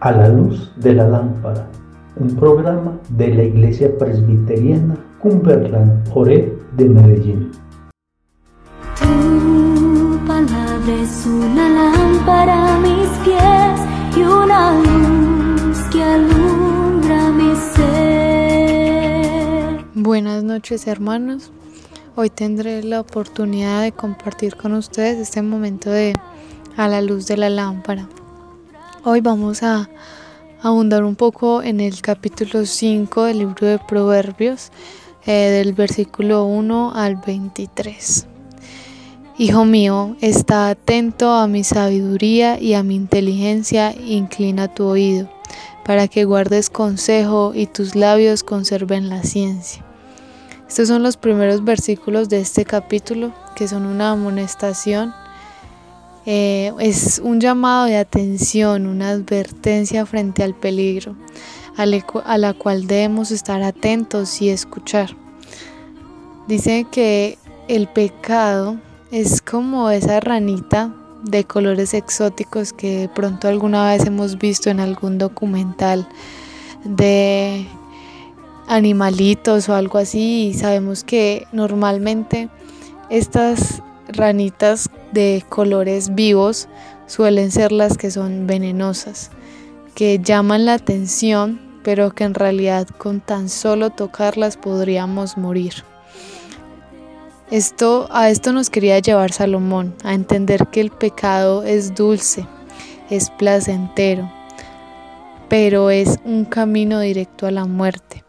A la luz de la lámpara, un programa de la Iglesia Presbiteriana Cumberland Ore de Medellín. Tu palabra es una lámpara a mis pies y una luz que alumbra mi ser. Buenas noches hermanos. Hoy tendré la oportunidad de compartir con ustedes este momento de a la luz de la lámpara. Hoy vamos a ahondar un poco en el capítulo 5 del libro de Proverbios, eh, del versículo 1 al 23. Hijo mío, está atento a mi sabiduría y a mi inteligencia, inclina tu oído, para que guardes consejo y tus labios conserven la ciencia. Estos son los primeros versículos de este capítulo, que son una amonestación eh, es un llamado de atención, una advertencia frente al peligro, a la cual debemos estar atentos y escuchar. Dice que el pecado es como esa ranita de colores exóticos que de pronto alguna vez hemos visto en algún documental de animalitos o algo así y sabemos que normalmente estas ranitas de colores vivos suelen ser las que son venenosas, que llaman la atención, pero que en realidad con tan solo tocarlas podríamos morir. Esto, a esto nos quería llevar Salomón, a entender que el pecado es dulce, es placentero, pero es un camino directo a la muerte.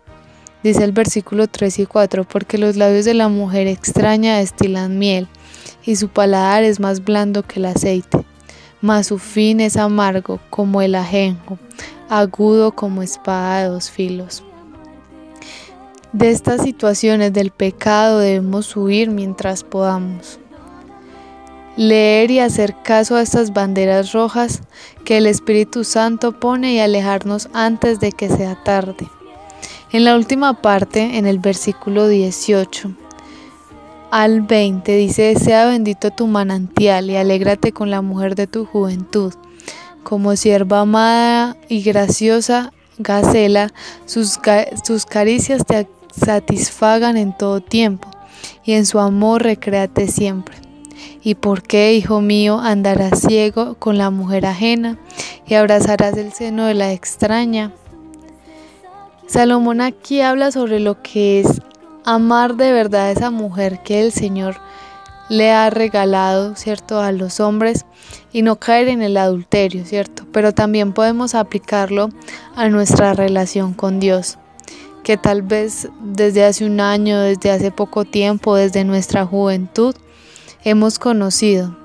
Dice el versículo 3 y 4, porque los labios de la mujer extraña destilan miel y su paladar es más blando que el aceite, mas su fin es amargo como el ajenjo, agudo como espada de dos filos. De estas situaciones del pecado debemos huir mientras podamos. Leer y hacer caso a estas banderas rojas que el Espíritu Santo pone y alejarnos antes de que sea tarde. En la última parte, en el versículo 18, al 20 dice, sea bendito tu manantial y alégrate con la mujer de tu juventud. Como sierva amada y graciosa, Gacela, sus, sus caricias te satisfagan en todo tiempo, y en su amor recréate siempre. ¿Y por qué, hijo mío, andarás ciego con la mujer ajena y abrazarás el seno de la extraña? Salomón aquí habla sobre lo que es amar de verdad a esa mujer que el Señor le ha regalado, ¿cierto?, a los hombres y no caer en el adulterio, ¿cierto? Pero también podemos aplicarlo a nuestra relación con Dios, que tal vez desde hace un año, desde hace poco tiempo, desde nuestra juventud, hemos conocido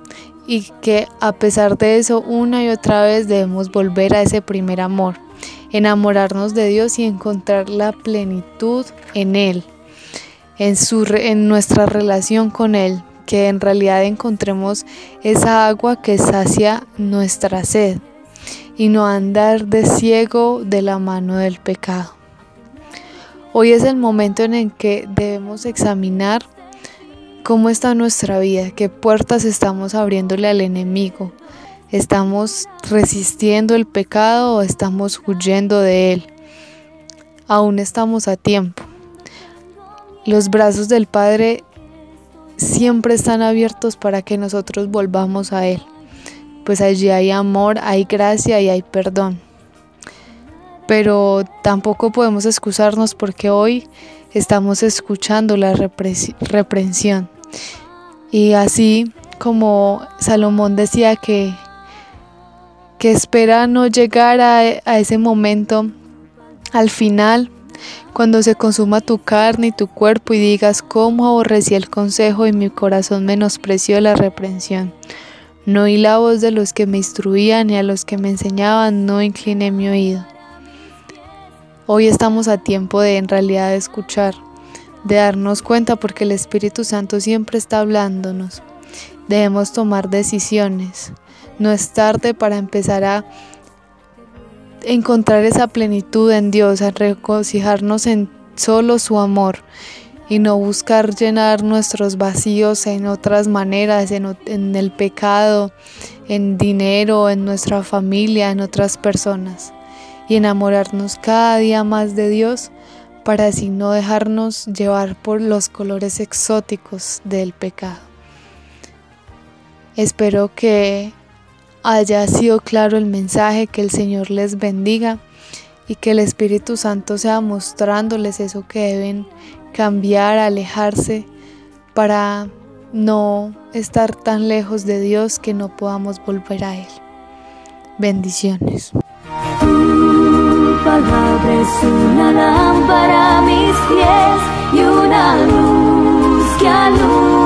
y que a pesar de eso una y otra vez debemos volver a ese primer amor, enamorarnos de Dios y encontrar la plenitud en Él en, su, en nuestra relación con Él, que en realidad encontremos esa agua que sacia nuestra sed y no andar de ciego de la mano del pecado. Hoy es el momento en el que debemos examinar cómo está nuestra vida, qué puertas estamos abriéndole al enemigo. ¿Estamos resistiendo el pecado o estamos huyendo de él? Aún estamos a tiempo. Los brazos del Padre siempre están abiertos para que nosotros volvamos a Él, pues allí hay amor, hay gracia y hay perdón. Pero tampoco podemos excusarnos porque hoy estamos escuchando la reprensión. Y así como Salomón decía que, que espera no llegar a, a ese momento, al final cuando se consuma tu carne y tu cuerpo y digas cómo aborrecí el consejo y mi corazón menospreció la reprensión. No oí la voz de los que me instruían y a los que me enseñaban no incliné mi oído. Hoy estamos a tiempo de en realidad escuchar, de darnos cuenta porque el Espíritu Santo siempre está hablándonos. Debemos tomar decisiones. No es tarde para empezar a encontrar esa plenitud en Dios, a regocijarnos en solo su amor y no buscar llenar nuestros vacíos en otras maneras, en, el pecado, en dinero, en nuestra familia, en otras personas y enamorarnos cada día más de Dios para así no dejarnos llevar por los colores exóticos del pecado. Espero que haya sido claro el mensaje, que el Señor les bendiga y que el Espíritu Santo sea mostrándoles eso que deben cambiar, alejarse para no estar tan lejos de Dios que no podamos volver a Él. Bendiciones. Palabra es una lámpara a mis pies y una luz que.